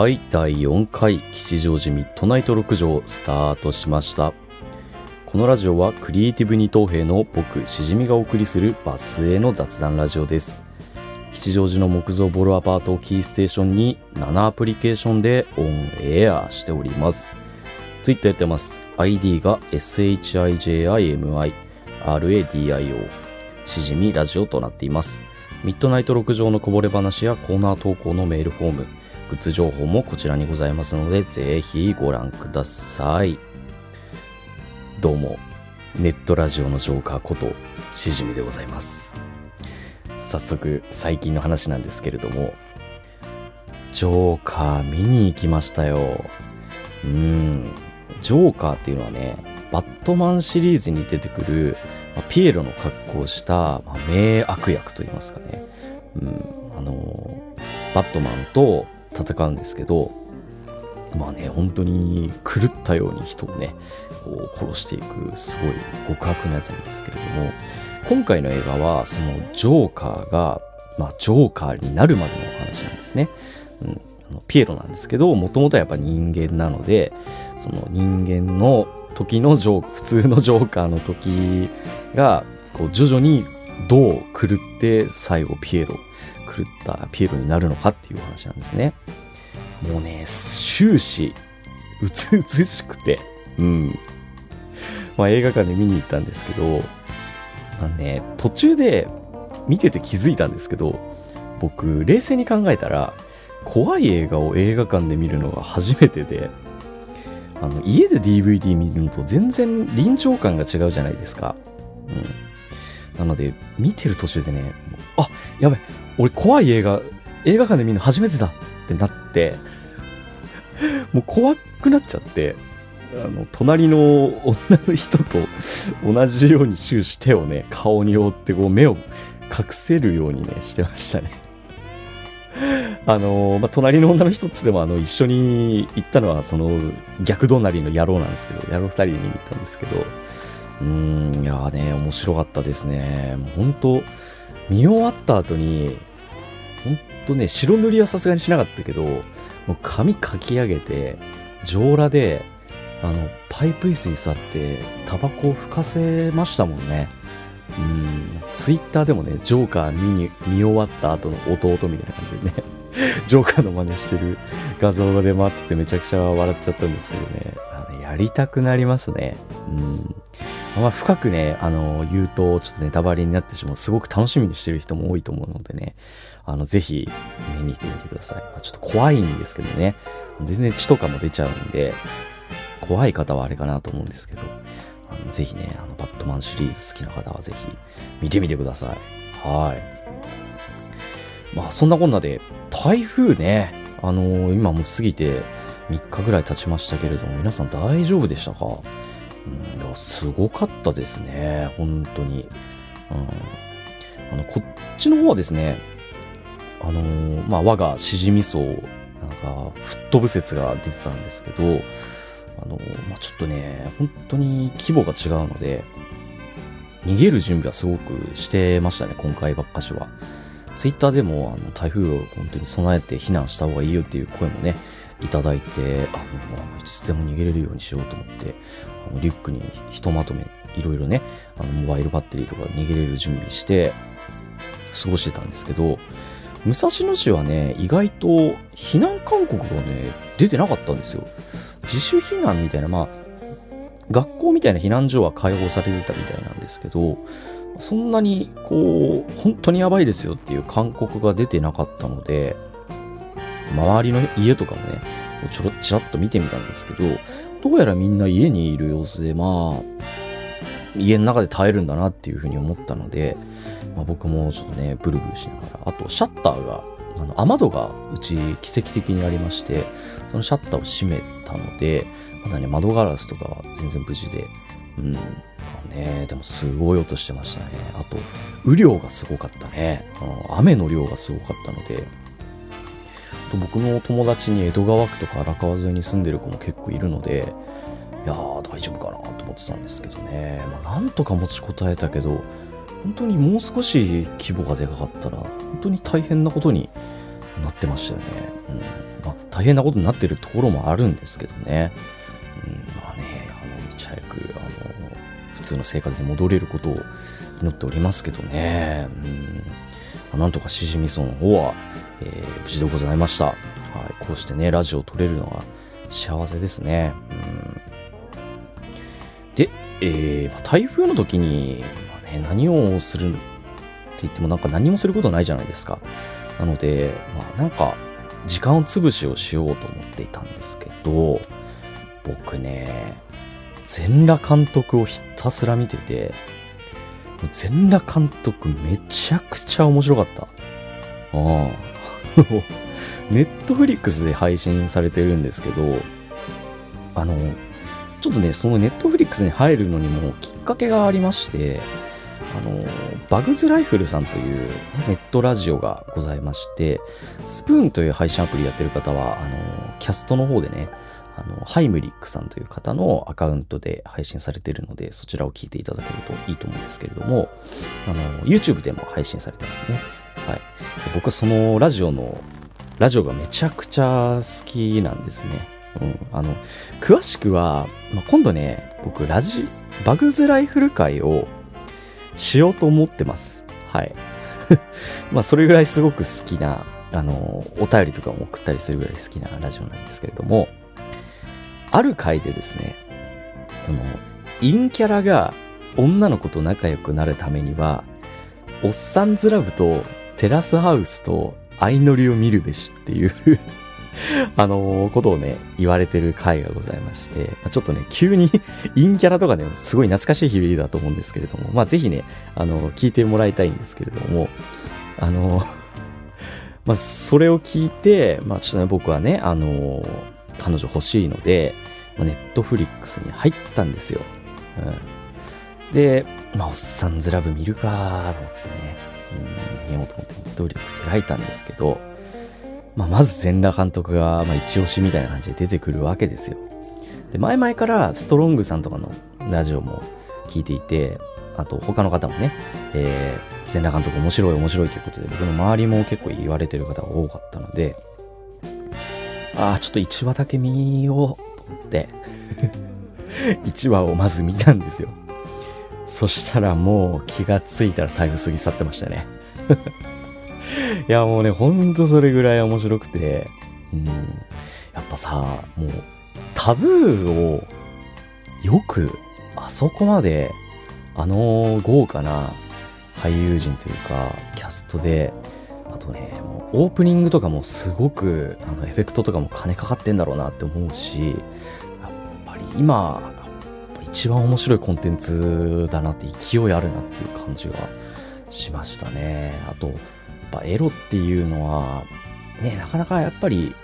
はい、第4回吉祥寺ミッドナイト6条スタートしました。このラジオはクリエイティブ二等兵の僕、しじみがお送りするバスへの雑談ラジオです。吉祥寺の木造ボロアパートをキーステーションに7アプリケーションでオンエアしております。ツイッターやってます。ID が SHIJIMI RADIO しじみラジオとなっています。ミッドナイト6条のこぼれ話やコーナー投稿のメールフォーム、グッズ情報もこちらにございますので、ぜひご覧ください。どうも、ネットラジオのジョーカーこと、しじみでございます。早速、最近の話なんですけれども、ジョーカー見に行きましたよ。うん、ジョーカーっていうのはね、バットマンシリーズに出てくる、まピエロの格好をした、ま名悪役といいますかね。うん、あのバットマンと戦うんですけど、まあね、本当に狂ったように人をね、こう殺していく、すごい極悪なやつなんですけれども、今回の映画は、そのジョーカーが、まあ、ジョーカーになるまでのお話なんですね。うん、あのピエロなんですけど、もともとはやっぱ人間なので、その人間の時のジョー、普通のジョーカーの時が、こう徐々にどう狂って最後ピエロ、狂ったピエロになるのかっていう話なんですね。もうね、終始、うつうつしくて、うん。まあ映画館で見に行ったんですけど、まあね、途中で見てて気づいたんですけど、僕、冷静に考えたら、怖い映画を映画館で見るのが初めてで、あの、家で DVD 見るのと全然臨場感が違うじゃないですか。うん。なので、見てる途中でね、もうあ、やばい、俺怖い映画、映画館で見るの初めてだってなって、もう怖くなっちゃって、あの、隣の女の人と同じように終始手をね、顔に覆ってこう目を隠せるようにね、してましたね。あのまあ、隣の女の一つでもあの一緒に行ったのはその逆隣の野郎なんですけど、野郎二人で見に行ったんですけど、うん、いやね、面白かったですね。本当見終わった後に、本当ね、白塗りはさすがにしなかったけど、もう髪かき上げて、上裸で、あの、パイプ椅子に座って、タバコを吹かせましたもんね。うん、ツイッターでもね、ジョーカー見に、見終わった後の弟みたいな感じでね、ジョーカーの真似してる画像が出回っててめちゃくちゃ笑っちゃったんですけどね、あのやりたくなりますね。うん。まあ、深くね、あの、言うと、ちょっとネタバレになってしまう、すごく楽しみにしてる人も多いと思うのでね、あの、ぜひ、見に行ってみてください。まあ、ちょっと怖いんですけどね、全然血とかも出ちゃうんで、怖い方はあれかなと思うんですけど、あのぜひね、あの、バットマンシリーズ好きな方はぜひ、見てみてください。はい。まあ、そんなこんなで、台風ね、あの今もう過ぎて3日ぐらい経ちましたけれども、皆さん大丈夫でしたか？うん、いやすごかったですね、本当に。うん、あのこっちの方はですね、あのーまあ、我がしじみ層、なんか、吹っ飛ぶ説が出てたんですけど、あのーまあ、ちょっとね、本当に規模が違うので、逃げる準備はすごくしてましたね、今回ばっかしは。ツイッターでも、あの、台風を本当に備えて避難した方がいいよっていう声もね、いただいて、あの、いつでも逃げれるようにしようと思って、あのリュックにひとまとめ、いろいろね、あの、モバイルバッテリーとか逃げれる準備して、過ごしてたんですけど、武蔵野市はね、意外と避難勧告がね、出てなかったんですよ。自主避難みたいな、まあ、学校みたいな避難所は開放されてたみたいなんですけど、そんなにこう、本当にやばいですよっていう勧告が出てなかったので、周りの家とかもね、ちょろちらっと見てみたんですけど、どうやらみんな家にいる様子で、まあ、家の中で耐えるんだなっていうふうに思ったので、まあ、僕もちょっとね、ブルブルしながら、あとシャッターが、あの雨戸がうち奇跡的にありまして、そのシャッターを閉めたので、まだね、窓ガラスとかは全然無事で、うん、まあね、でもすごい音してましたね。あと、雨量がすごかったね。うん雨の量がすごかったので、と僕の友達に江戸川区とか荒川沿いに住んでる子も結構いるので、いやー、大丈夫かなと思ってたんですけどね。まあ、なんとか持ちこたえたけど、本当にもう少し規模がでかかったら、本当に大変なことになってましたよね。うん。まあ、大変なことになってるところもあるんですけどね。うん、まあね、あの、いち早く、あの、普通の生活に戻れることを祈っておりますけどね。うん。なんとかしじみその方は、えー、無事でございました。はい。こうしてね、ラジオを撮れるのは幸せですね。うん。で、えー、台風の時に、まあね、何をするって言ってもなんか何もすることないじゃないですか。なので、まあなんか時間を潰しをしようと思っていたんですけど、僕ね、全裸監督をひたすら見てて、全裸監督めちゃくちゃ面白かった。ああ。Netflix で配信されてるんですけど、あの、ちょっとね、その Netflix に入るのにもきっかけがありまして、あの、バグズライフルさんというネットラジオがございまして、スプーンという配信アプリやってる方は、あの、キャストの方でね、あの、ハイムリックさんという方のアカウントで配信されているので、そちらを聞いていただけるといいと思うんですけれども、あの、YouTube でも配信されてますね。はい。僕はそのラジオの、ラジオがめちゃくちゃ好きなんですね。うん。あの、詳しくは、まあ、今度ね、僕、ラジ、バグズライフル会をしようと思ってます。はい。まあ、それぐらいすごく好きな、あの、お便りとかも送ったりするぐらい好きなラジオなんですけれども、ある回でですね、この、陰キャラが女の子と仲良くなるためには、おっさんずラブとテラスハウスと相乗りを見るべしっていう あのー、ことをね、言われてる回がございまして、ちょっとね、急に 陰キャラとかね、すごい懐かしい響きだと思うんですけれども、まあ、ぜひね、あのー、聞いてもらいたいんですけれども、あのー、まあ、それを聞いて、まあ、ちょっとね、僕はね、あの彼女欲しいので、まあ、ネットフリックスに入ったんですよ。うん。で、まあ、おっさんずラブ見るかと思ってね、うん、見ようと思ってネットフリックス開いたんですけど、まあ、まず全裸監督が、まあ、一押しみたいな感じで出てくるわけですよ。で、前々からストロングさんとかのラジオも聞いていて、あと他の方もね、えー、全裸監督面白い面白いということで、僕の周りも結構言われてる方が多かったので、ああ、ちょっと1話だけ見ようと思って 1話をまず見たんですよ。そしたらもう気がついたら台風過ぎ去ってましたねいや、もうね、ほんとそれぐらい面白くて、うん。やっぱさ、もう、タブーを、よく、あそこまで、あの豪華な俳優陣というか、キャストで、あとね、もうオープニングとかもすごく、あの、エフェクトとかも金かかってんだろうなって思うし、やっぱり今、一番面白いコンテンツだなって勢いあるなっていう感じがしましたね。あと、ぱエロっていうのは、ね、なかなかやっぱり、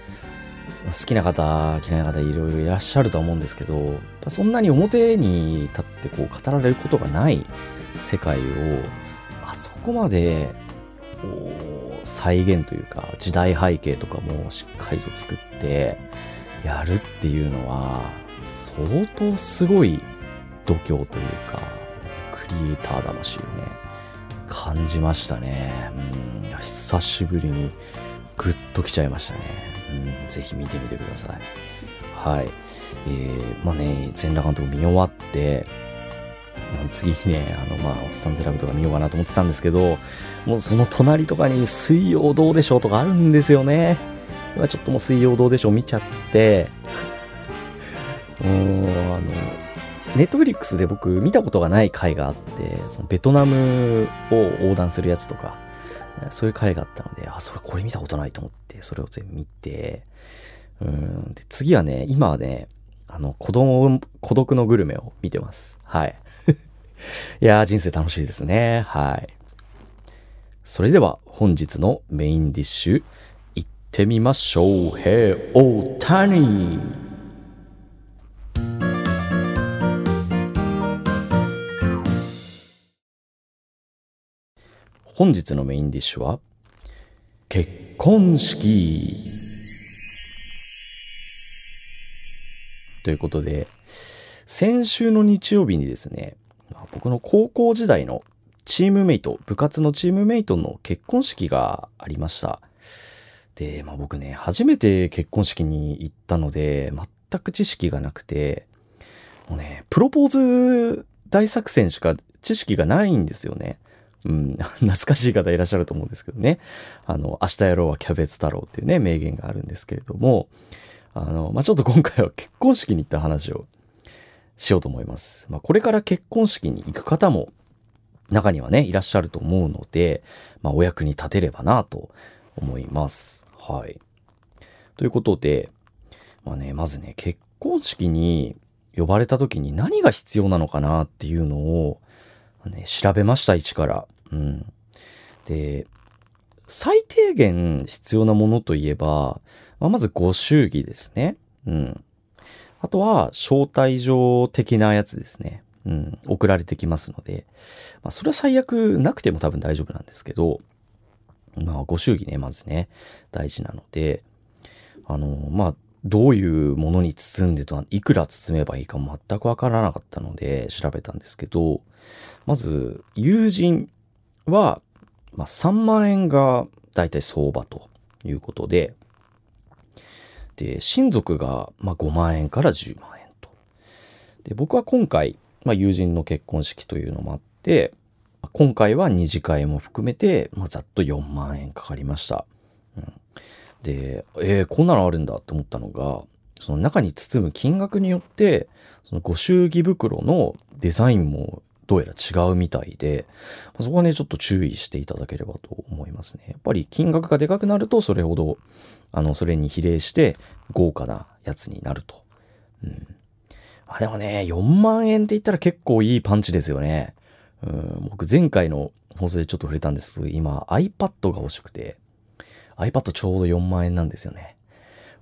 好きな方、嫌いな方いろいろいらっしゃるとは思うんですけど、そんなに表に立ってこう語られることがない世界を、あそこまで、再現というか、時代背景とかもしっかりと作ってやるっていうのは、相当すごい度胸というか、クリエイター魂をね、感じましたね。うん久しぶりにグッと来ちゃいましたね。うん、ぜひ見てみてください。はい。えー、まあね、全裸監督見終わって、次にね、あの、まあ、おっさんゼラブとか見ようかなと思ってたんですけど、もうその隣とかに水曜どうでしょうとかあるんですよね。今ちょっともう水曜どうでしょう見ちゃって、う、あの、ネットフリックスで僕見たことがない回があって、そのベトナムを横断するやつとか、そういう回があったので、あ、それこれ見たことないと思って、それを全部見て、うん。で、次はね、今はね、あの、子供、孤独のグルメを見てます。はい。いやー、人生楽しいですね。はい。それでは、本日のメインディッシュ、行ってみましょう。Hey, おたに本日のメインディッシュは、結婚式ということで、先週の日曜日にですね、僕の高校時代のチームメイト、部活のチームメイトの結婚式がありました。で、まあ僕ね、初めて結婚式に行ったので、全く知識がなくて、もうね、プロポーズ大作戦しか知識がないんですよね。うん、懐かしい方いらっしゃると思うんですけどね。あの、明日やろうはキャベツ太郎っていうね、名言があるんですけれども、あの、まあ、ちょっと今回は結婚式に行った話をしようと思います。まあ、これから結婚式に行く方も中にはね、いらっしゃると思うので、まあ、お役に立てればなと思います。はい。ということで、まあね、まずね、結婚式に呼ばれた時に何が必要なのかなっていうのを、ね、調べました、一から。うん。で、最低限必要なものといえば、まあ、まずご祝儀ですね。うん。あとは、招待状的なやつですね。うん。送られてきますので。まあ、それは最悪なくても多分大丈夫なんですけど、まあ、ご祝儀ね、まずね、大事なので、あの、まあ、どういうものに包んでと、いくら包めばいいか全くわからなかったので調べたんですけど、まず、友人は、まあ、3万円が大体相場ということで、で、親族が、まあ、5万円から10万円と。で、僕は今回、まあ、友人の結婚式というのもあって、今回は二次会も含めて、まあ、ざっと4万円かかりました。うん、で、えー、こんなのあるんだと思ったのが、その中に包む金額によって、そのご祝儀袋のデザインもどうやら違うみたいで、そこはね、ちょっと注意していただければと思いますね。やっぱり金額がでかくなると、それほど、あの、それに比例して豪華なやつになると。うん。あ、でもね、4万円って言ったら結構いいパンチですよね。うん、僕前回の放送でちょっと触れたんです、今 iPad が欲しくて、iPad ちょうど4万円なんですよね。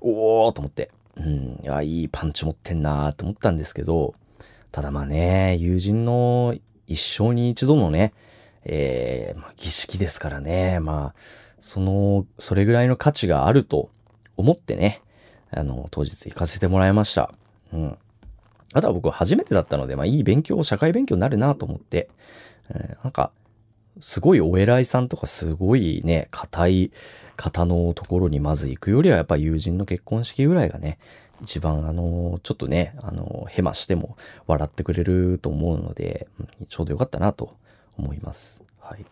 おーと思って。うん、いや、いいパンチ持ってんなーと思ったんですけど、ただまあね、友人の一生に一度のね、えー、まあ、儀式ですからね、まあ、その、それぐらいの価値があると思ってね、あの、当日行かせてもらいました。うん。あとは僕は初めてだったので、まあいい勉強、社会勉強になるなと思って、えー、なんか、すごいお偉いさんとかすごいね、硬い方のところにまず行くよりはやっぱ友人の結婚式ぐらいがね、一番あの、ちょっとね、あの、ヘマしても笑ってくれると思うので、ちょうどよかったなと思います。はい。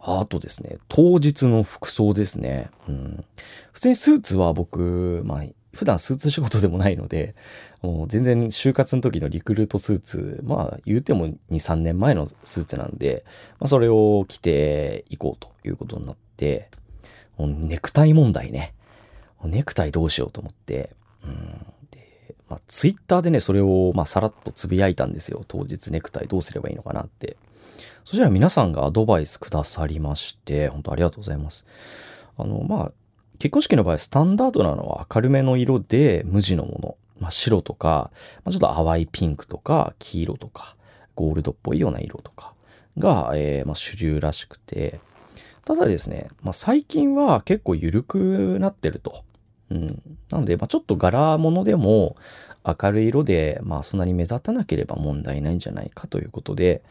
あとですね、当日の服装ですね。うん。普通にスーツは僕、まあ、普段スーツ仕事でもないので、もう全然就活の時のリクルートスーツ、まあ言うても2、3年前のスーツなんで、まあそれを着ていこうということになって、ネクタイ問題ね。ネクタイどうしようと思って、で、まあツイッターでね、それをまあさらっとつぶやいたんですよ。当日ネクタイどうすればいいのかなって。そしたら皆さんがアドバイスくださりまして、本当ありがとうございます。あの、まあ、結婚式の場合、スタンダードなのは明るめの色で無地のもの。まあ、白とか、まあ、ちょっと淡いピンクとか、黄色とか、ゴールドっぽいような色とかが、えー、まあ、主流らしくて、ただですね、まあ、最近は結構緩くなってると。うん。なので、まあ、ちょっと柄物でも明るい色で、まあ、そんなに目立たなければ問題ないんじゃないかということで、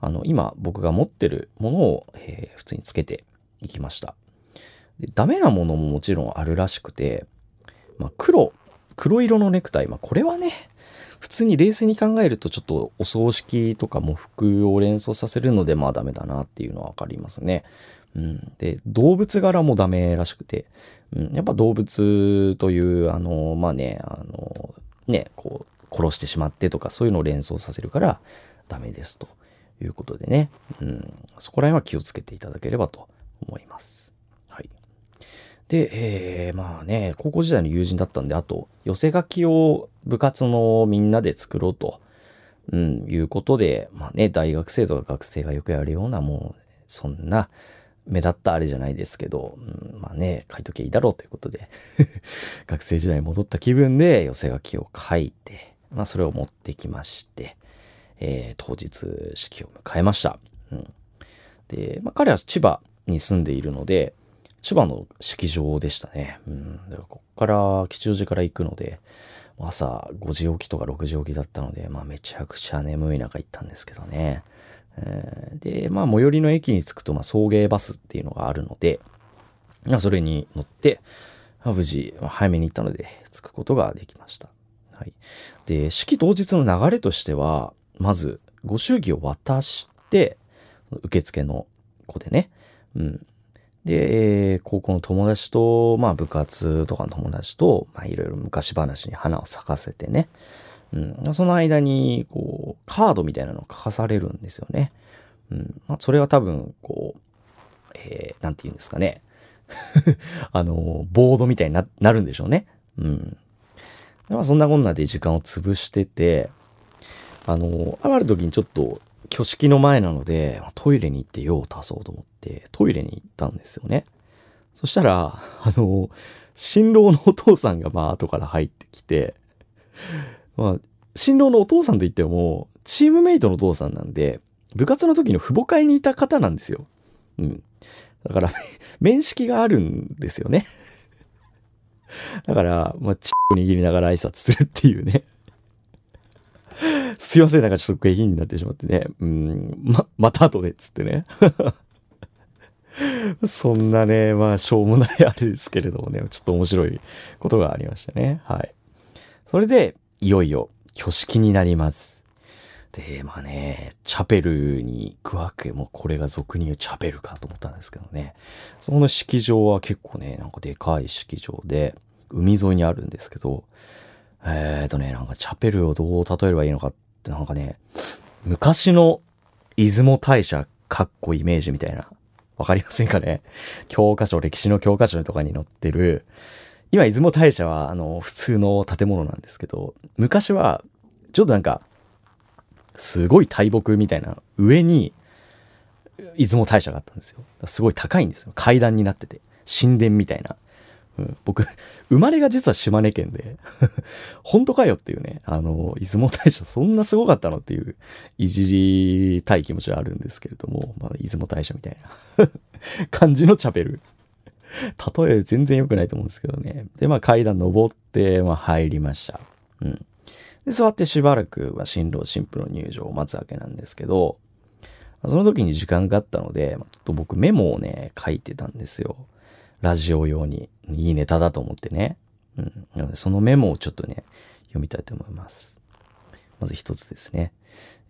あの、今僕が持ってるものを、えー、普通につけていきました。でダメなものももちろんあるらしくて、まあ、黒、黒色のネクタイ、まあ、これはね、普通に冷静に考えるとちょっとお葬式とか喪服を連想させるのでまあダメだなっていうのはわかりますね。うん。で、動物柄もダメらしくて、うん、やっぱ動物という、あの、まあね、あの、ね、こう、殺してしまってとかそういうのを連想させるからダメですということでね、うん、そこら辺は気をつけていただければと思います。はい。で、えー、まあね、高校時代の友人だったんで、あと、寄せ書きを部活のみんなで作ろうと、うん、いうことで、まあね、大学生とか学生がよくやるような、もう、そんな、目立ったあれじゃないですけど、うん、まあね、書いときゃいいだろうということで 学生時代に戻った気分で寄せ書きを書いて、まあそれを持ってきまして、えー、当日式を迎えました。うん、で、まあ彼は千葉に住んでいるので、千葉の式場でしたね。うん。だからこっから吉祥寺から行くので、朝5時起きとか6時起きだったので、まあめちゃくちゃ眠い中行ったんですけどね。えー、で、まあ最寄りの駅に着くと、まあ送迎バスっていうのがあるので、まあ、それに乗って、まあ、無事、早めに行ったので、着くことができました。はい。で、式当日の流れとしては、まず、ご祝儀を渡して、受付の子でね、うん。で、高校の友達と、まあ部活とかの友達と、まあいろいろ昔話に花を咲かせてね。うん。その間に、こう、カードみたいなのを書かされるんですよね。うん。まあそれは多分、こう、えー、なんて言うんですかね。あの、ボードみたいにななるんでしょうね。うん。まあそんなこんなで時間を潰してて、あの、ある時にちょっと挙式の前なので、トイレに行って用を足そうと思って、トイレに行ったんですよね。そしたら、あの、新郎のお父さんがまあ後から入ってきて、まあ、新郎のお父さんと言っても、チームメイトのお父さんなんで、部活の時の父母会にいた方なんですよ。うん。だから、面識があるんですよね。だから、まあ、チッ握りながら挨拶するっていうね。すいません、なんかちょっと下品になってしまってね。うん、ま、また後でっつってね。そんなね、まあ、しょうもないあれですけれどもね、ちょっと面白いことがありましたね。はい。それで、いよいよ、挙式になります。で、まあね、チャペルに行くわけ、もうこれが俗に言うチャペルかと思ったんですけどね。その式場は結構ね、なんかでかい式場で、海沿いにあるんですけど、えーとね、なんかチャペルをどう例えればいいのかってなんかね、昔の出雲大社かっこイメージみたいな。わかりませんかね？教科書、歴史の教科書とかに載ってる、今出雲大社はあの普通の建物なんですけど、昔はちょっとなんか、すごい大木みたいな上に出雲大社があったんですよ。すごい高いんですよ。階段になってて。神殿みたいな。うん、僕、生まれが実は島根県で 本当かよっていうね、あの、出雲大社そんなすごかったのっていう、いじりたい気持ちはあるんですけれども、まあ、出雲大社みたいな 感じのチャペル。例え全然良くないと思うんですけどね。で、まあ階段登って、まあ入りました。うん。で、座ってしばらく、まあ、新郎新婦の入場を待つわけなんですけど、その時に時間があったので、ちょっと僕メモをね、書いてたんですよ。ラジオ用にいいネタだと思ってね。うん。なので、そのメモをちょっとね、読みたいと思います。まず一つですね。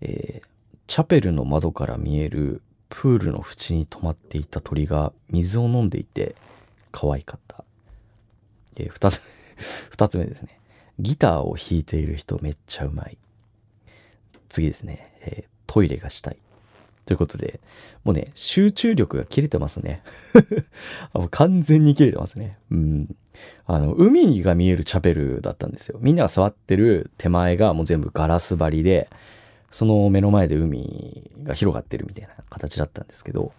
えー、チャペルの窓から見えるプールの縁に止まっていた鳥が水を飲んでいて可愛かった。えー、二つ 二つ目ですね。ギターを弾いている人めっちゃうまい。次ですね。えー、トイレがしたい。ということで、もうね、集中力が切れてますね。完全に切れてますね。うん。あの、海が見えるチャペルだったんですよ。みんなが座ってる手前がもう全部ガラス張りで、その目の前で海が広がってるみたいな形だったんですけど、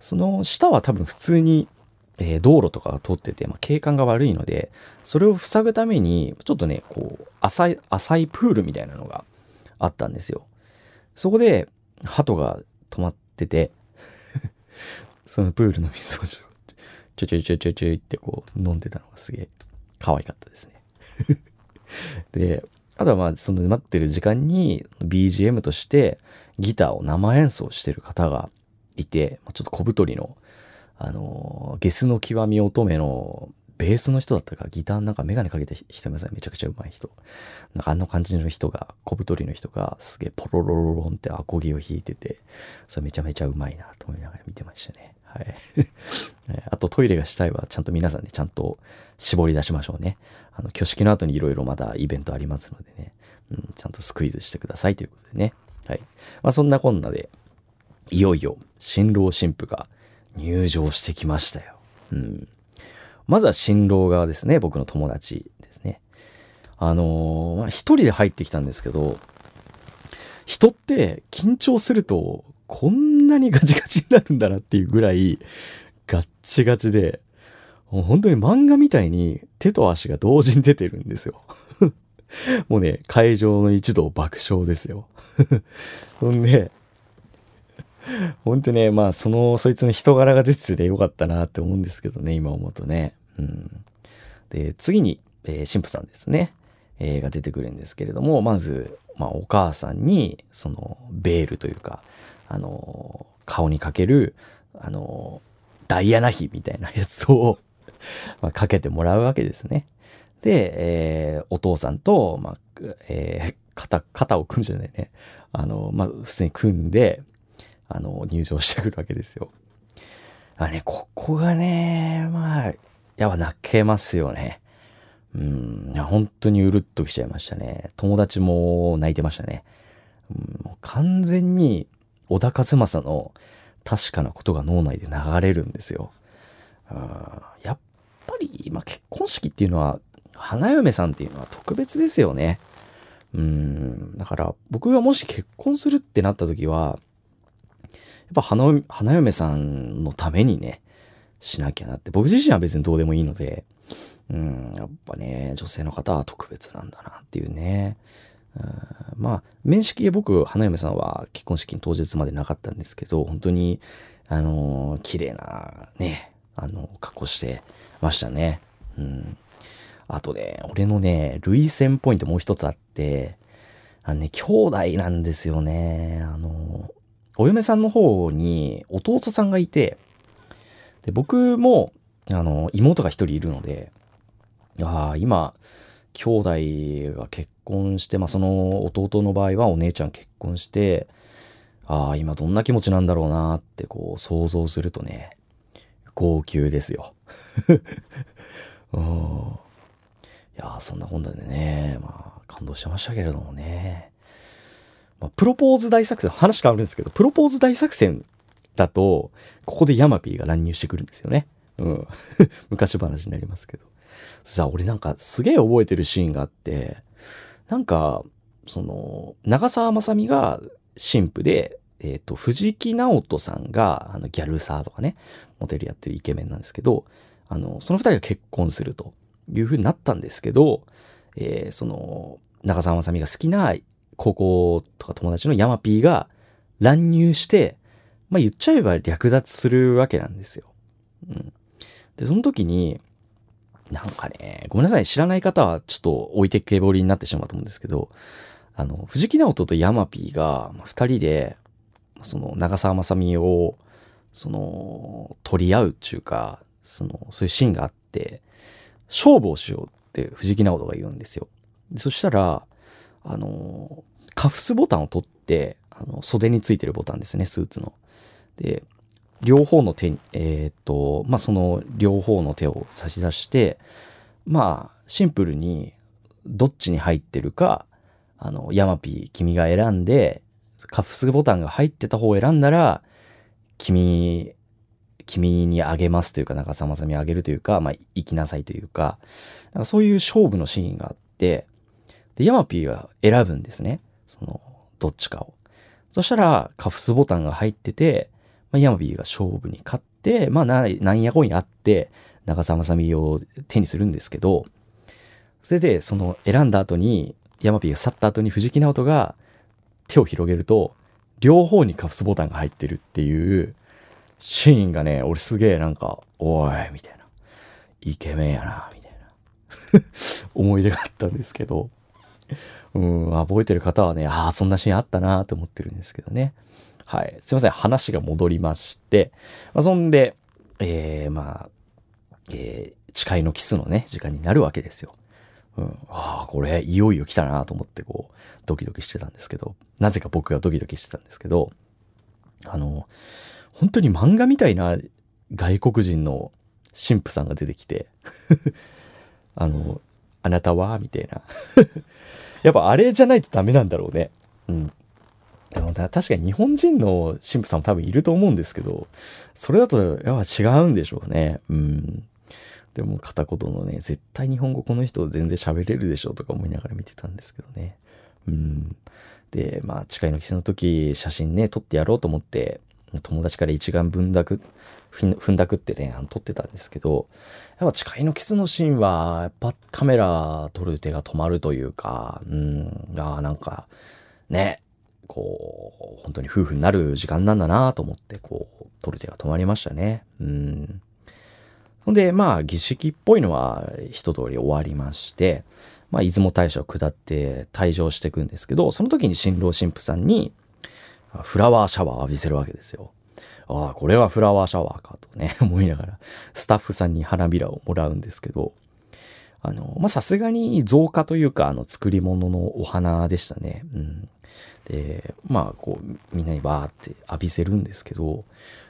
その下は多分普通に、えー、道路とかが通ってて、まあ、景観が悪いので、それを塞ぐために、ちょっとね、こう、浅い、浅いプールみたいなのがあったんですよ。そこで、鳩が止まってて そのプールの水をちょちょちょちょちょいってこう飲んでたのがすげえ可愛かったですね で、あとはまあその待ってる時間に BGM としてギターを生演奏してる方がいて、まちょっと小太りの、あのゲスの極み乙女のベースの人だったか、ギターなんかメガネかけて人めさめちゃくちゃうまい人。なんかあの感じの人が、小太りの人がすげえポロロロロンってアコギを弾いてて、それめちゃめちゃうまいなと思いながら見てましたね。はい。あとトイレがしたいはちゃんと皆さんでちゃんと絞り出しましょうね。あの、挙式の後にいろいろまだイベントありますのでね、うん、ちゃんとスクイズしてくださいということでね。はい。まあそんなこんなで、いよいよ新郎新婦が入場してきましたよ。うん。まずは新郎側ですね。僕の友達ですね。あのー、まあ、一人で入ってきたんですけど、人って緊張するとこんなにガチガチになるんだなっていうぐらいガッチガチで、本当に漫画みたいに手と足が同時に出てるんですよ。もうね、会場の一同爆笑ですよ。ほんで、ほんとね、まあその、そいつの人柄が出ててよかったなって思うんですけどね、今思うとね。うん。で、次に、えー、神父さんですね。えー、が出てくるんですけれども、まず、まあ、お母さんに、その、ベールというか、あの、顔にかける、あの、ダイアナ妃みたいなやつを まあ、かけてもらうわけですね。で、えー、お父さんと、まあ、えー、肩、肩を組んじゃないね。あの、まあ、普通に組んで、あの、入場してくるわけですよ。あね、ここがね、まあ、やっぱ泣けますよね。うん、いや、本当にうるっときちゃいましたね。友達も泣いてましたね。うん、もう完全に小田和正の確かなことが脳内で流れるんですよ。うんやっぱり、まあ、結婚式っていうのは、花嫁さんっていうのは特別ですよね。うん。だから、僕がもし結婚するってなった時は、っぱ花花嫁さんのためにね、しなきゃなって。僕自身は別にどうでもいいので、うん、やっぱね、女性の方は特別なんだなっていうね。うん、まあ、面識で僕、花嫁さんは結婚式の当日までなかったんですけど、本当に、あのー、綺麗なね、あの、格好してましたね。うん。あとね、俺のね、類線ポイントもう一つあって、あのね、兄弟なんですよね。あの、お嫁さんの方に弟さんがいて、で、僕も、あの、妹が一人いるので、ああ、今、兄弟が結婚して、まあ、その弟の場合はお姉ちゃん結婚して、ああ、今どんな気持ちなんだろうなってこう想像するとね、号泣ですよ。いやそんなこんなでね、まあ、感動してましたけれどもね。まあ、プロポーズ大作戦、話変わるんですけど、プロポーズ大作戦だと、ここでヤマピーが乱入してくるんですよね。うん。昔話になりますけど。さあ、俺なんかすげえ覚えてるシーンがあって、なんか、その、長澤まさみが神父で、えっ、ー、と、藤木直人さんが、あの、ギャルサーとかね、モデルやってるイケメンなんですけど、あの、その二人が結婚するという風になったんですけど、えー、その、長澤まさみが好きな高校とか友達のヤマピーが乱入して、まあ言っちゃえば略奪するわけなんですよ。うん。で、その時に、なんかね、ごめんなさい、知らない方はちょっと置いてけぼりになってしまうと思うんですけど、あの、藤木直人とヤマピーが二人で、その長澤まさみを、その、取り合うっていうか、その、そういうシーンがあって、勝負をしようって藤木直人が言うんですよ。そしたら、あの、カフスボタンを取って、あの、袖についてるボタンですね、スーツの。で、両方の手に、えー、っと、まあ、その両方の手を差し出して、まあ、シンプルに、どっちに入ってるか、あの、ヤマピー、君が選んで、カフスボタンが入ってた方を選んだら、君、君にあげますというか、中澤まさみあげるというか、まあ、行きなさいというか、かそういう勝負のシーンがあって、で、ヤマピーが選ぶんですね。その、どっちかを。そしたら、カフスボタンが入ってて、まあ、ヤマピーが勝負に勝って、まあな、なんやこんやあって、長澤まさみを手にするんですけど、それで、その選んだ後に、ヤマピーが去った後に藤木直人が手を広げると、両方にカフスボタンが入ってるっていうシーンがね、俺すげえなんか、おい、みたいな。イケメンやな、みたいな。思い出があったんですけど、うん、覚えてる方はね、ああ、そんなシーンあったなと思ってるんですけどね。はい。すいません。話が戻りまして、まあ、そんで、えー、まあ、えー、誓いのキスのね、時間になるわけですよ。うん。ああ、これ、いよいよ来たなと思って、こう、ドキドキしてたんですけど、なぜか僕がドキドキしてたんですけど、あの、本当に漫画みたいな外国人の神父さんが出てきて あの、あなたは？みたいな やっぱあれじゃないとダメなんだろうね。うん。でも確かに日本人の神父さんも多分いると思うんですけど、それだとやっぱ違うんでしょうね。うん。でも片言のね、絶対日本語この人全然喋れるでしょうとか思いながら見てたんですけどね。うん。で、まあ、誓いのキスの時、写真ね、撮ってやろうと思って、友達から一眼分だく、踏んだくってね、あの撮ってたんですけど、やっぱ誓いのキスのシーンは、やっぱカメラ撮る手が止まるというか、うん、あなんか、ね、こう、本当に夫婦になる時間なんだなと思って、こう、撮る手が止まりましたね。うん。ほんで、まあ、儀式っぽいのは一通り終わりまして、まあ、出雲大社を下って退場していくんですけど、その時に新郎新婦さんに、フラワーシャワーを浴びせるわけですよ。ああ、これはフラワーシャワーかとね、思いながら、スタッフさんに花びらをもらうんですけど、あの、ま、さすがに増加というか、あの、作り物のお花でしたね。うん。で、まあ、こう、みんなにバーって浴びせるんですけど、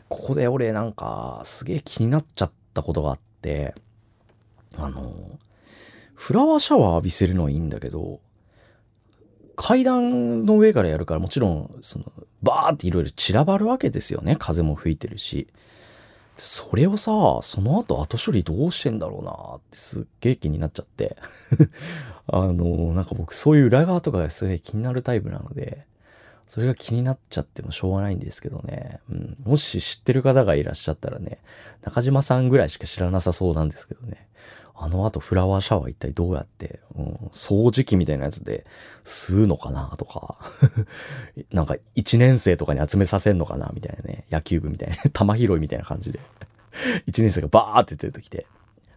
ここで俺なんか、すげえ気になっちゃったことがあって、あの、フラワーシャワー浴びせるのはいいんだけど、階段の上からやるからもちろん、その、バーっていろいろ散らばるわけですよね。風も吹いてるし。それをさ、その後後処理どうしてんだろうなってすっげえ気になっちゃって あの、なんか僕そういう裏側とかがすごい気になるタイプなので、それが気になっちゃってもしょうがないんですけどね。うん。もし知ってる方がいらっしゃったらね、中島さんぐらいしか知らなさそうなんですけどね。あの後フラワーシャワー一体どうやって、うん、掃除機みたいなやつで吸うのかなとか なんか一年生とかに集めさせんのかなみたいなね。野球部みたいな、玉拾いみたいな感じで一年生がバーって出てきて、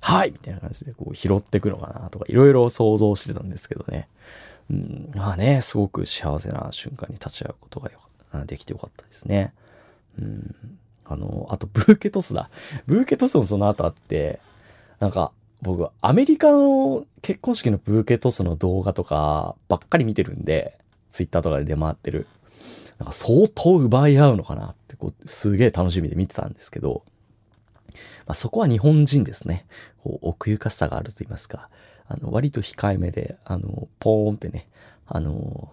はいみたいな感じでこう拾ってくのかなとかいろいろ想像してたんですけどね。うん、まあね、すごく幸せな瞬間に立ち会うことがよできてよかったですね。うん。あの、あとブーケトスだ。ブーケトスもその後あって、なんか、僕はアメリカの結婚式のブーケトスの動画とかばっかり見てるんで、ツイッターとかで出回ってる。なんか相当奪い合うのかなってこう、すげえ楽しみで見てたんですけど、まあ、そこは日本人ですね。こう奥ゆかしさがあると言いますか、あの、割と控えめで、あの、ポーンってね、あの、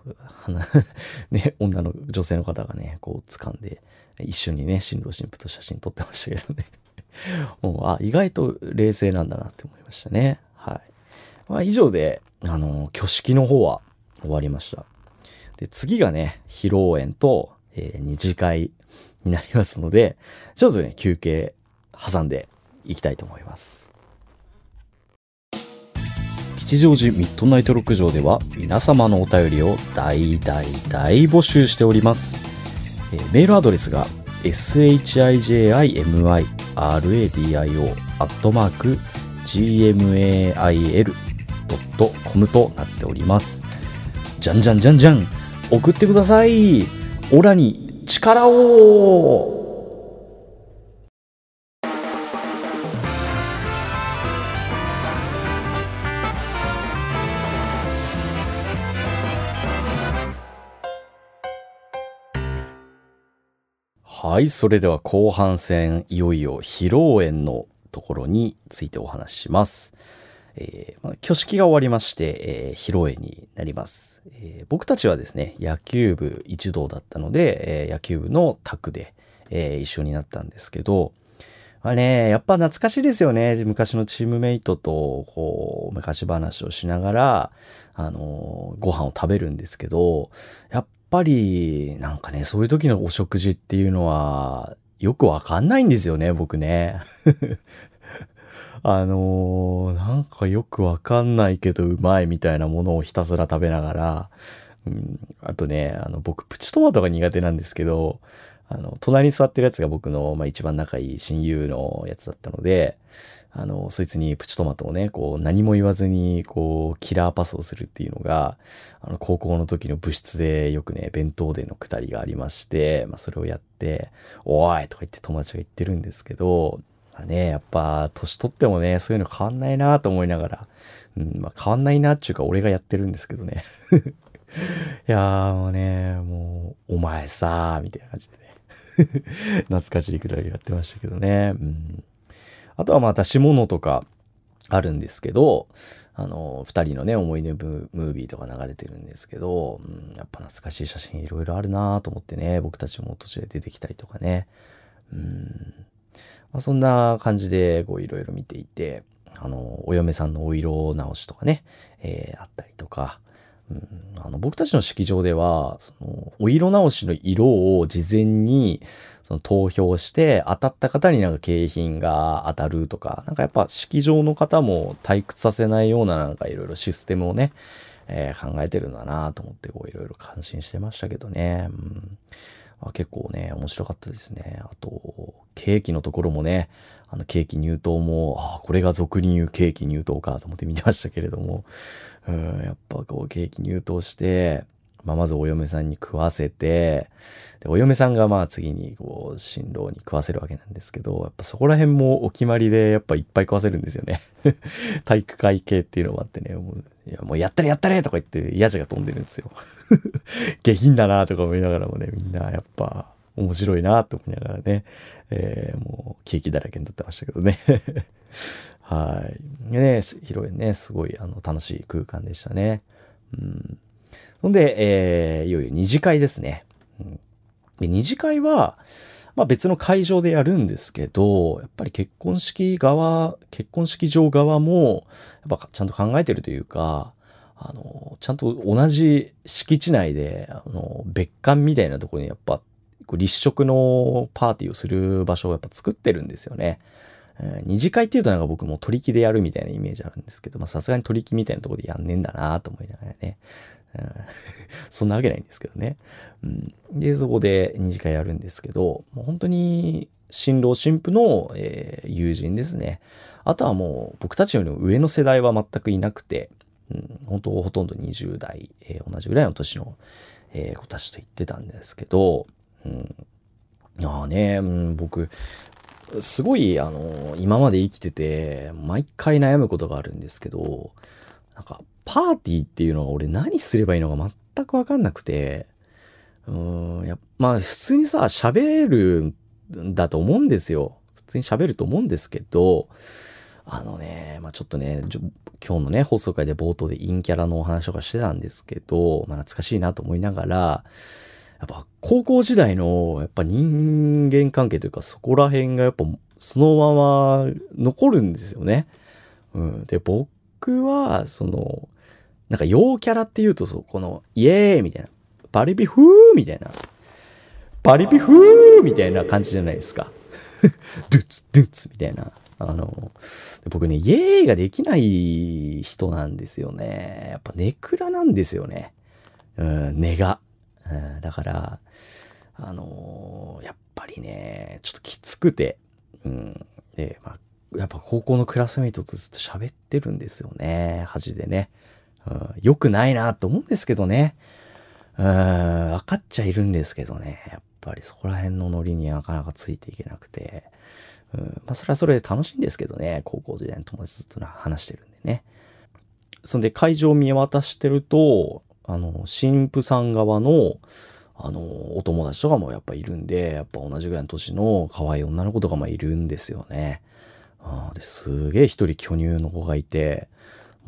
ね、女の女性の方がね、こう掴んで、一緒にね、新郎新婦と写真撮ってましたけどね。もう、あ、意外と冷静なんだなって思いましたね。はい。まあ、以上で、あの、挙式の方は終わりました。で、次がね、披露宴と、えー、二次会になりますので、ちょっとね、休憩挟んでいきたいと思います。吉祥寺ミッドナイト六条では皆様のお便りを大大大募集しております。えー、メールアドレスが shijimiradio アットマーク gmail.com となっております。じゃんじゃんじゃんじゃん。送ってください。オラに力を。はい、それでは後半戦、いよいよ披露宴のところについてお話しします。えーまあ、挙式が終わりまして、えー、披露宴になります、えー、僕たちはですね、野球部一同だったので、えー、野球部のタクで、えー、一緒になったんですけど、まあね、やっぱ懐かしいですよね。昔のチームメイトと、こう、昔話をしながら、あのー、ご飯を食べるんですけど、やっぱり、なんかね、そういう時のお食事っていうのは、よくわかんないんですよね、僕ね。あのー、なんかよくわかんないけどうまいみたいなものをひたすら食べながら、うん、あとね、あの、僕、プチトマトが苦手なんですけど、あの、隣に座ってるやつが僕の、まあ、一番仲いい親友のやつだったので、あの、そいつにプチトマトをね、こう、何も言わずに、こう、キラーパスをするっていうのが、あの、高校の時の部室でよくね、弁当でのくだりがありまして、まあ、それをやって、おいとか言って友達が言ってるんですけど、まあ、ね、やっぱ、年取ってもね、そういうの変わんないなと思いながら、うん、まあ、変わんないなっていうか、俺がやってるんですけどね。いやーもうね、もう、お前さー、みたいな感じでね。懐かしいくらいやってましたけどね。うん、あとはまあ出し物とかあるんですけど、あの、二人のね、思い出ムービーとか流れてるんですけど、うん、やっぱ懐かしい写真いろいろあるなと思ってね、僕たちも途中で出てきたりとかね。うんまあ、そんな感じで、こういろいろ見ていて、あの、お嫁さんのお色直しとかね、えー、あったりとか、うん、あの僕たちの式場では、その、お色直しの色を事前に、その投票して、当たった方になんか景品が当たるとか、なんかやっぱ式場の方も退屈させないようななんかいろいろシステムをね、えー、考えてるんだなと思ってこういろいろ感心してましたけどね。うんあ、結構ね、面白かったですね。あと、ケーキのところもね、あの、ケーキ入刀も、あ、これが俗に言うケーキ入刀かと思って見てましたけれども、うん、やっぱこう、ケーキ入刀して、まあ、まずお嫁さんに食わせて、で、お嫁さんがまあ次にこう、新郎に食わせるわけなんですけど、やっぱそこら辺もお決まりでやっぱいっぱい食わせるんですよね。体育会系っていうのもあってね、もう、いやもうやったれやったれとか言ってヤジが飛んでるんですよ。下品だなとか思いながらもね、みんなやっぱ面白いなと思いながらね、えー、もうケーキだらけになってましたけどね。はい。ね、広いね、すごいあの楽しい空間でしたね。うん。ほんで、えー、いよいよ二次会ですね。うん、で二次会は、まあ別の会場でやるんですけど、やっぱり結婚式側、結婚式場側も、やっぱちゃんと考えてるというか、あの、ちゃんと同じ敷地内で、あの、別館みたいなところにやっぱ、立食のパーティーをする場所をやっぱ作ってるんですよね。二次会っていうとなんか僕も取り木でやるみたいなイメージあるんですけど、まあさすがに取り木みたいなところでやんねえんだなと思いながらね。そんなわけないんですけどね。うん、で、そこで二次会やるんですけど、もう本当に新郎新婦の、えー、友人ですね。あとはもう僕たちよりも上の世代は全くいなくて、うん、本当ほとんど20代、えー、同じぐらいの年の、えー、子たちと言ってたんですけど、うん、ああね、うん、僕、すごい、あの、今まで生きてて、毎回悩むことがあるんですけど、なんか、パーティーっていうのは俺何すればいいのか全くわかんなくて、うーん、や、まあ普通にさ、喋るんだと思うんですよ。普通に喋ると思うんですけど、あのね、まあちょっとね、今日のね、放送回で冒頭で陰キャラのお話とかしてたんですけど、まあ懐かしいなと思いながら、やっぱ高校時代のやっぱ人間関係というかそこら辺がやっぱそのまま残るんですよね。うん。で、僕はその、なんか陽キャラって言うとそう、このイエーイみたいな、バリビフーみたいな、バリビフーみたいな感じじゃないですか。ドゥッツドゥッツみたいな。あの、僕ね、イエーイができない人なんですよね。やっぱネクラなんですよね。うん、根が。うん、だから、あのー、やっぱりね、ちょっときつくて、うん。で、まあ、やっぱ高校のクラスメイトとずっと喋ってるんですよね。恥でね。うん、くないなと思うんですけどね。うん、分かっちゃいるんですけどね。やっぱりそこら辺のノリになかなかついていけなくて。うん、まあそれはそれで楽しいんですけどね。高校時代の友達ずっと話してるんでね。そんで会場を見渡してると、あの、神父さん側の、あの、お友達とかもやっぱいるんで、やっぱ同じぐらいの年の可愛い女の子とかもいるんですよね。あですげえ一人巨乳の子がいて、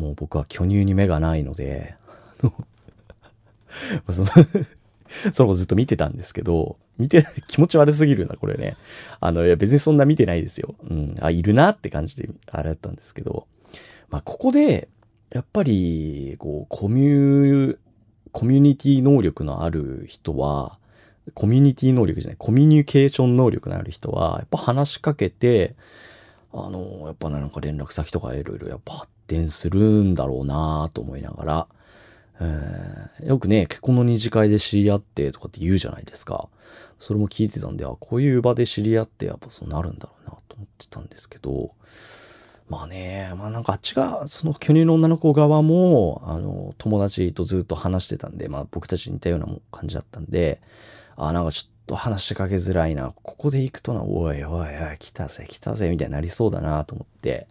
もう僕は巨乳に目がないので、そのその子ずっと見てたんですけど、見て、気持ち悪すぎるな、これね。あの、いや別にそんな見てないですよ。うん。あ、いるなって感じで、あれだったんですけど、まあ、ここで、やっぱり、こう、コミュ、コミュニティ能力のある人は、コミュニティ能力じゃない、コミュニケーション能力のある人は、やっぱ話しかけて、あの、やっぱなんか連絡先とかいろいろやっぱ展するんだろうなと思いながら、えー、よくね、結婚の二次会で知り合ってとかって言うじゃないですか。それも聞いてたんで、あ、こういう場で知り合ってやっぱそうなるんだろうなと思ってたんですけど、まあね、まあなんかあっちが、その巨乳の女の子側も、あの、友達とずっと話してたんで、まあ僕たちに似たような感じだったんで、あ、なんかちょっと話しかけづらいな。ここで行くとな、おいおいおい、来たぜ来たぜ、みたいになりそうだなと思って、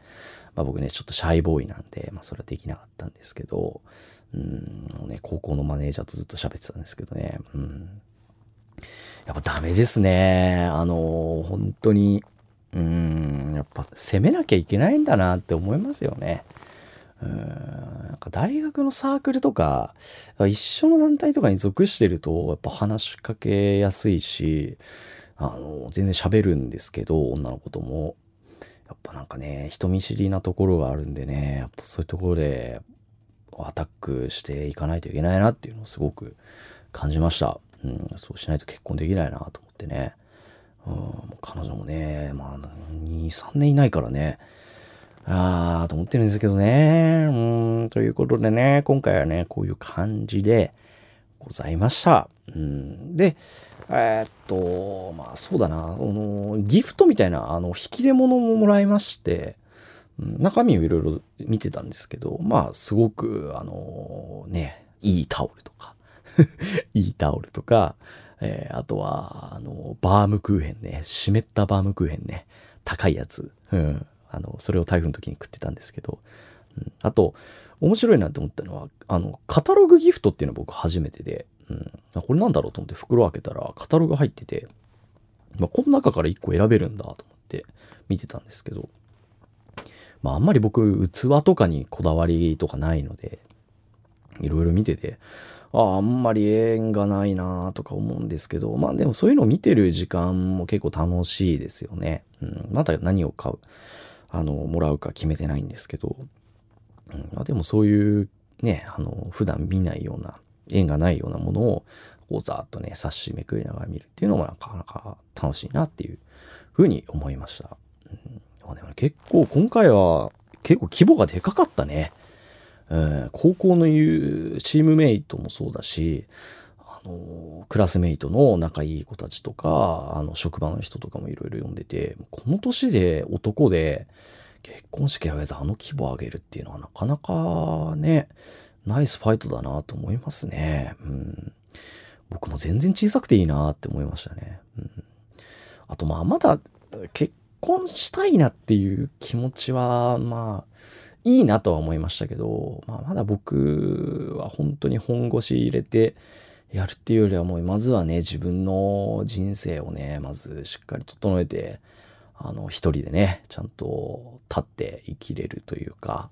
まあ僕ね、ちょっとシャイボーイなんで、まあそれはできなかったんですけど、うん、ね、高校のマネージャーとずっと喋ってたんですけどね、うん。やっぱダメですね。あの、本当に、うん、やっぱ攻めなきゃいけないんだなって思いますよね。うん、なんか大学のサークルとか、一緒の団体とかに属してると、やっぱ話しかけやすいし、あの、全然喋るんですけど、女の子とも。やっぱなんかね、人見知りなところがあるんでね、やっぱそういうところでアタックしていかないといけないなっていうのをすごく感じました。うん、そうしないと結婚できないなと思ってね。うん、彼女もね、まあ、2、3年いないからね、あーと思ってるんですけどね。うん、ということでね、今回はね、こういう感じでございました。うん、で、えー、っと、まあそうだな、あの、ギフトみたいな、あの、引き出物ももらいまして、中身をいろいろ見てたんですけど、まあ、すごく、あのね、いいタオルとか いいタオルとか、えー、あとは、あの、バームクーヘンね。湿ったバームクーヘンね。高いやつ。うん。あの、それを台風の時に食ってたんですけど。あと、面白いなって思ったのは、あの、カタログギフトっていうのは僕初めてで、うん。これなんだろうと思って袋開けたら、カタログ入ってて、まあ、この中から1個選べるんだと思って見てたんですけど、まあ、あんまり僕、器とかにこだわりとかないので、いろいろ見てて、あああんまり縁がないなとか思うんですけど、まあでもそういうのを見てる時間も結構楽しいですよね。うん、まだ何を買う、あの、もらうか決めてないんですけど、うん、あでもそういうね、あの、普段見ないような、縁がないようなものを、こうざーっとね、冊子めくりながら見るっていうのもなかなか楽しいなっていうふうに思いました。うん、でも結構今回は結構規模がでかかったね。えー、高校のチームメイトもそうだし、あのクラスメイトの仲いい子たちとか、あの、職場の人とかもいろいろ呼んでて、この年で男で結婚式挙げてあの規模を上げるっていうのはなかなかね、ナイスファイトだなと思いますね。うん、僕も全然小さくていいなって思いましたね。うん、あとまあまだ結婚したいなっていう気持ちはまあいいなとは思いましたけど、まあ、まだ僕は本当に本腰入れてやるっていうよりはもうまずはね、自分の人生をね、まずしっかり整えて、あの、一人でね、ちゃんと立って生きれるというか、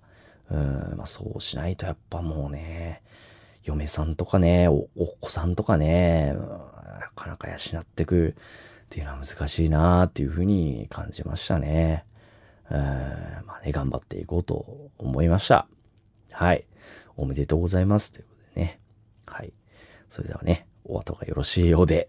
うん、まあそうしないとやっぱもうね、嫁さんとかね、おお子さんとかね、なかなか養ってくっていうのは難しいなっていうふうに感じましたね。まあね、頑張っていこうと思いました。はい。おめでとうございます。ということでね。はい。それではね、お後がよろしいようで。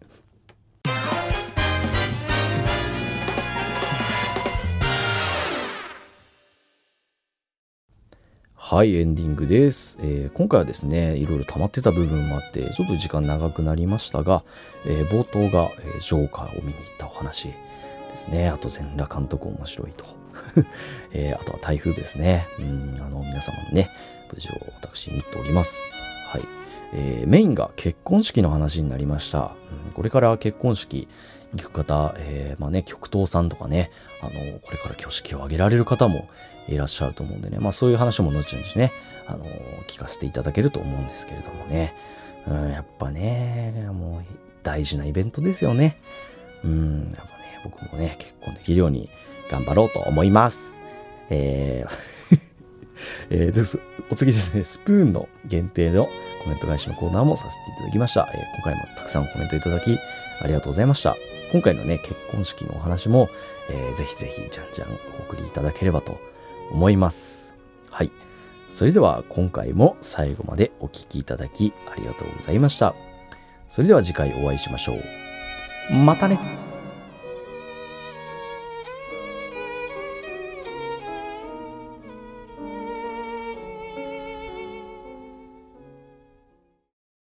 はい、エンディングです、えー、今回はですね、いろいろ溜まってた部分もあって、ちょっと時間長くなりましたが、えー、冒頭が、え、ジョーカーを見に行ったお話ですね。あと、全裸監督面白いと。えー、あとは台風ですね。うん、あの、皆様のね、無事を私にっております。はい。えー、メインが結婚式の話になりました。うん、これから結婚式行く方、えー、まあね、極東さんとかね、あの、これから挙式を挙げられる方もいらっしゃると思うんでね、まあそういう話も後々ね、あの、聞かせていただけると思うんですけれどもね、うん、やっぱね、もう大事なイベントですよね。うん、やっぱね、僕もね、結婚できるように、頑張ろうと思います。えー えー、お次ですね、スプーンの限定のコメント返しのコーナーもさせていただきました。えー、今回もたくさんコメントいただきありがとうございました。今回のね、結婚式のお話も、えー、ぜひぜひじゃんじゃんお送りいただければと思います。はい。それでは今回も最後までお聴きいただきありがとうございました。それでは次回お会いしましょう。またね